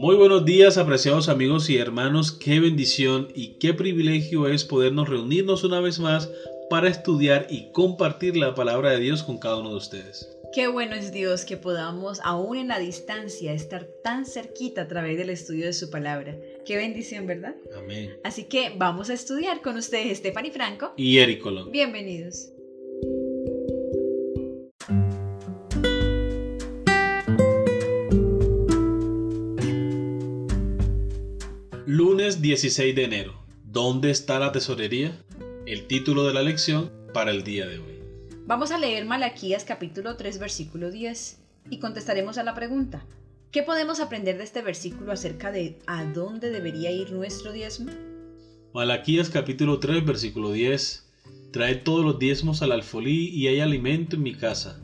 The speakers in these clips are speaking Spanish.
Muy buenos días, apreciados amigos y hermanos. Qué bendición y qué privilegio es podernos reunirnos una vez más para estudiar y compartir la palabra de Dios con cada uno de ustedes. Qué bueno es Dios que podamos, aún en la distancia, estar tan cerquita a través del estudio de su palabra. Qué bendición, ¿verdad? Amén. Así que vamos a estudiar con ustedes, Stephanie Franco y Eric Colón. Bienvenidos. Lunes 16 de enero. ¿Dónde está la tesorería? El título de la lección para el día de hoy. Vamos a leer Malaquías capítulo 3 versículo 10 y contestaremos a la pregunta. ¿Qué podemos aprender de este versículo acerca de a dónde debería ir nuestro diezmo? Malaquías capítulo 3 versículo 10. Trae todos los diezmos al alfolí y hay alimento en mi casa.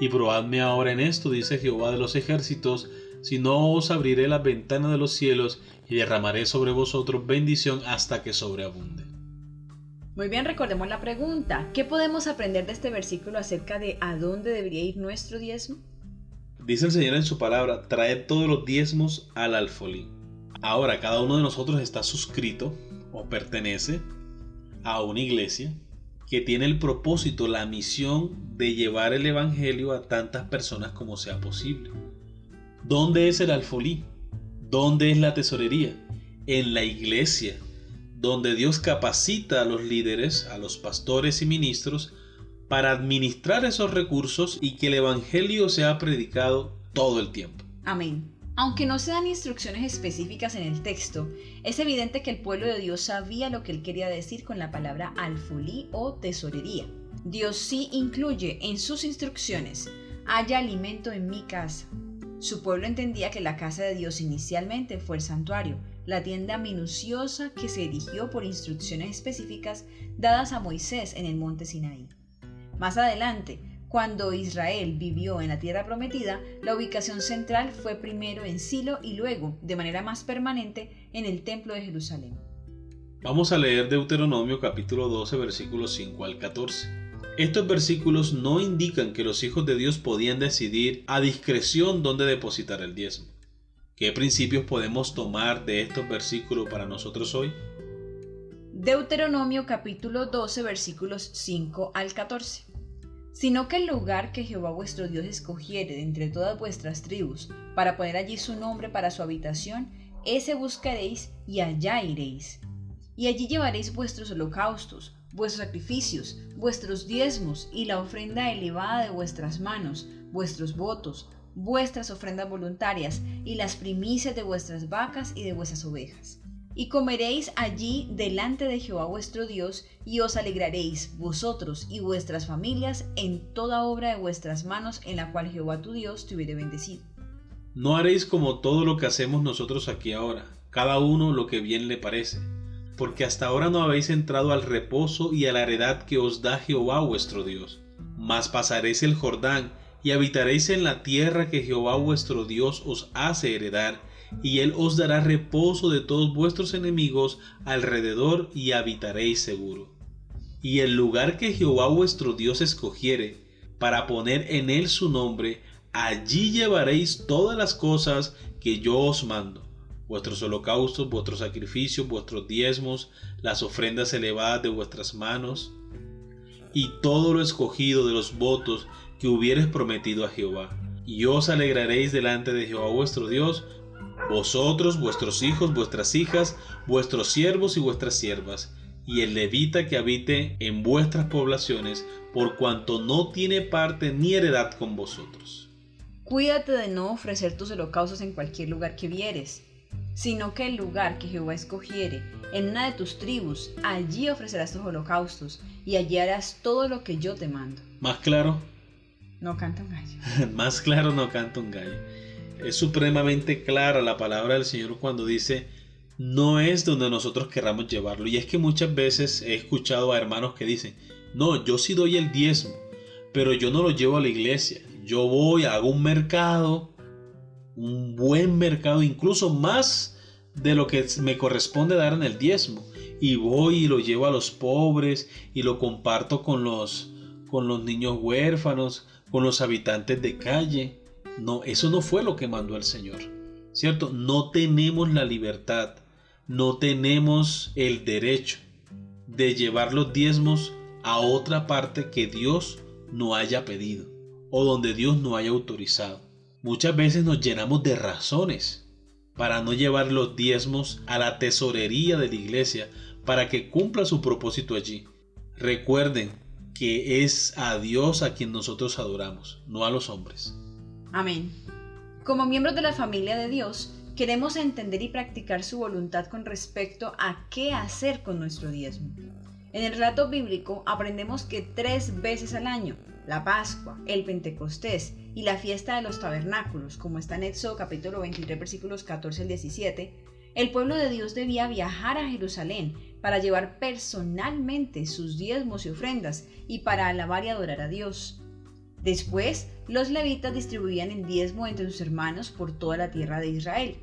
Y probadme ahora en esto, dice Jehová de los ejércitos, si no os abriré las ventanas de los cielos y derramaré sobre vosotros bendición hasta que sobreabunde. Muy bien, recordemos la pregunta. ¿Qué podemos aprender de este versículo acerca de a dónde debería ir nuestro diezmo? Dice el Señor en su palabra, trae todos los diezmos al alfolí. Ahora, cada uno de nosotros está suscrito o pertenece a una iglesia que tiene el propósito, la misión de llevar el Evangelio a tantas personas como sea posible. ¿Dónde es el alfolí? ¿Dónde es la tesorería? En la iglesia, donde Dios capacita a los líderes, a los pastores y ministros, para administrar esos recursos y que el Evangelio sea predicado todo el tiempo. Amén. Aunque no se dan instrucciones específicas en el texto, es evidente que el pueblo de Dios sabía lo que él quería decir con la palabra alfolí o tesorería. Dios sí incluye en sus instrucciones, haya alimento en mi casa, su pueblo entendía que la casa de Dios inicialmente fue el santuario, la tienda minuciosa que se erigió por instrucciones específicas dadas a Moisés en el monte Sinaí. Más adelante, cuando Israel vivió en la tierra prometida, la ubicación central fue primero en Silo y luego, de manera más permanente, en el templo de Jerusalén. Vamos a leer Deuteronomio capítulo 12 versículos 5 al 14. Estos versículos no indican que los hijos de Dios podían decidir a discreción dónde depositar el diezmo. ¿Qué principios podemos tomar de estos versículos para nosotros hoy? Deuteronomio capítulo 12 versículos 5 al 14. Sino que el lugar que Jehová vuestro Dios escogiere de entre todas vuestras tribus, para poner allí su nombre para su habitación, ese buscaréis y allá iréis. Y allí llevaréis vuestros holocaustos, vuestros sacrificios, vuestros diezmos y la ofrenda elevada de vuestras manos, vuestros votos, vuestras ofrendas voluntarias y las primicias de vuestras vacas y de vuestras ovejas. Y comeréis allí delante de Jehová vuestro Dios, y os alegraréis vosotros y vuestras familias en toda obra de vuestras manos en la cual Jehová tu Dios te hubiere bendecido. No haréis como todo lo que hacemos nosotros aquí ahora, cada uno lo que bien le parece porque hasta ahora no habéis entrado al reposo y a la heredad que os da Jehová vuestro Dios. Mas pasaréis el Jordán y habitaréis en la tierra que Jehová vuestro Dios os hace heredar, y él os dará reposo de todos vuestros enemigos alrededor y habitaréis seguro. Y el lugar que Jehová vuestro Dios escogiere, para poner en él su nombre, allí llevaréis todas las cosas que yo os mando vuestros holocaustos, vuestros sacrificios, vuestros diezmos, las ofrendas elevadas de vuestras manos, y todo lo escogido de los votos que hubieres prometido a Jehová. Y os alegraréis delante de Jehová vuestro Dios, vosotros, vuestros hijos, vuestras hijas, vuestros siervos y vuestras siervas, y el levita que habite en vuestras poblaciones, por cuanto no tiene parte ni heredad con vosotros. Cuídate de no ofrecer tus holocaustos en cualquier lugar que vieres sino que el lugar que Jehová escogiere, en una de tus tribus, allí ofrecerás tus holocaustos, y allí harás todo lo que yo te mando. Más claro. No canta un gallo. Más claro no canta un gallo. Es supremamente clara la palabra del Señor cuando dice, no es donde nosotros querramos llevarlo. Y es que muchas veces he escuchado a hermanos que dicen, no, yo sí doy el diezmo, pero yo no lo llevo a la iglesia. Yo voy, hago un mercado, un buen mercado, incluso más de lo que me corresponde dar en el diezmo. Y voy y lo llevo a los pobres y lo comparto con los, con los niños huérfanos, con los habitantes de calle. No, eso no fue lo que mandó el Señor. ¿cierto? No tenemos la libertad, no tenemos el derecho de llevar los diezmos a otra parte que Dios no haya pedido o donde Dios no haya autorizado. Muchas veces nos llenamos de razones para no llevar los diezmos a la tesorería de la iglesia para que cumpla su propósito allí. Recuerden que es a Dios a quien nosotros adoramos, no a los hombres. Amén. Como miembros de la familia de Dios, queremos entender y practicar su voluntad con respecto a qué hacer con nuestro diezmo. En el relato bíblico aprendemos que tres veces al año, la Pascua, el Pentecostés y la fiesta de los tabernáculos, como está en Éxodo capítulo 23 versículos 14 al 17, el pueblo de Dios debía viajar a Jerusalén para llevar personalmente sus diezmos y ofrendas y para alabar y adorar a Dios. Después, los levitas distribuían el diezmo entre sus hermanos por toda la tierra de Israel.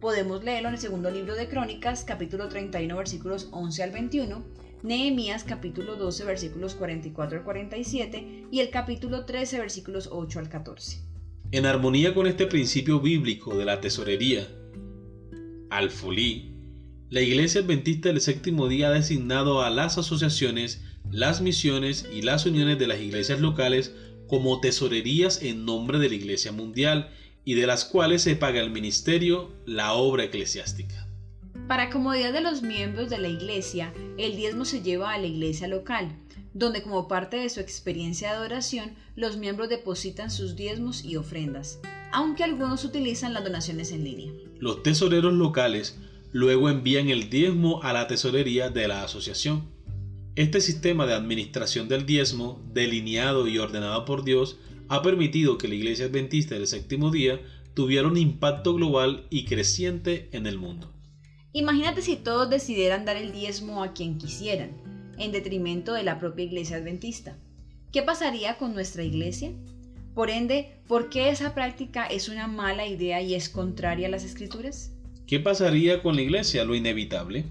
Podemos leerlo en el segundo libro de Crónicas, capítulo 31, versículos 11 al 21, Nehemías, capítulo 12, versículos 44 al 47 y el capítulo 13, versículos 8 al 14. En armonía con este principio bíblico de la tesorería, Alfolí, la Iglesia Adventista del Séptimo Día ha designado a las asociaciones, las misiones y las uniones de las iglesias locales como tesorerías en nombre de la Iglesia Mundial y de las cuales se paga el ministerio, la obra eclesiástica. Para comodidad de los miembros de la iglesia, el diezmo se lleva a la iglesia local, donde como parte de su experiencia de adoración, los miembros depositan sus diezmos y ofrendas, aunque algunos utilizan las donaciones en línea. Los tesoreros locales luego envían el diezmo a la tesorería de la asociación. Este sistema de administración del diezmo, delineado y ordenado por Dios, ha permitido que la Iglesia Adventista del Séptimo Día tuviera un impacto global y creciente en el mundo. Imagínate si todos decidieran dar el diezmo a quien quisieran, en detrimento de la propia Iglesia Adventista. ¿Qué pasaría con nuestra Iglesia? Por ende, ¿por qué esa práctica es una mala idea y es contraria a las Escrituras? ¿Qué pasaría con la iglesia? Lo inevitable.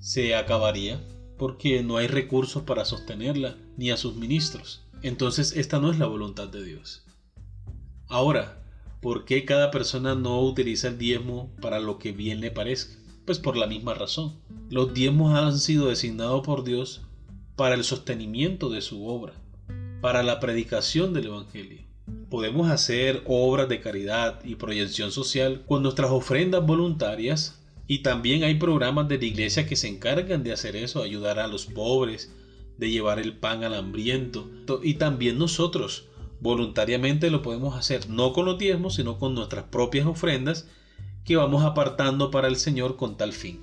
Se acabaría porque no hay recursos para sostenerla ni a sus ministros. Entonces esta no es la voluntad de Dios. Ahora, ¿por qué cada persona no utiliza el diezmo para lo que bien le parezca? Pues por la misma razón. Los diezmos han sido designados por Dios para el sostenimiento de su obra, para la predicación del Evangelio. Podemos hacer obras de caridad y proyección social con nuestras ofrendas voluntarias y también hay programas de la iglesia que se encargan de hacer eso, ayudar a los pobres, de llevar el pan al hambriento y también nosotros voluntariamente lo podemos hacer, no con los diezmos, sino con nuestras propias ofrendas que vamos apartando para el Señor con tal fin.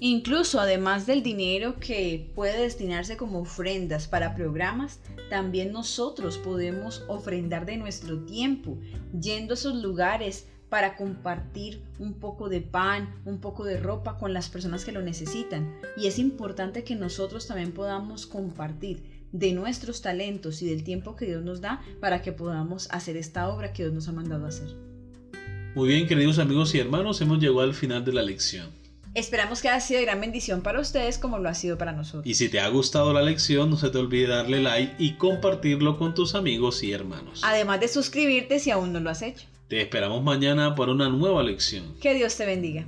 Incluso además del dinero que puede destinarse como ofrendas para programas, también nosotros podemos ofrendar de nuestro tiempo, yendo a esos lugares para compartir un poco de pan, un poco de ropa con las personas que lo necesitan. Y es importante que nosotros también podamos compartir de nuestros talentos y del tiempo que Dios nos da para que podamos hacer esta obra que Dios nos ha mandado hacer. Muy bien, queridos amigos y hermanos, hemos llegado al final de la lección. Esperamos que haya sido de gran bendición para ustedes como lo ha sido para nosotros. Y si te ha gustado la lección, no se te olvide darle like y compartirlo con tus amigos y hermanos. Además de suscribirte si aún no lo has hecho. Te esperamos mañana para una nueva lección. Que Dios te bendiga.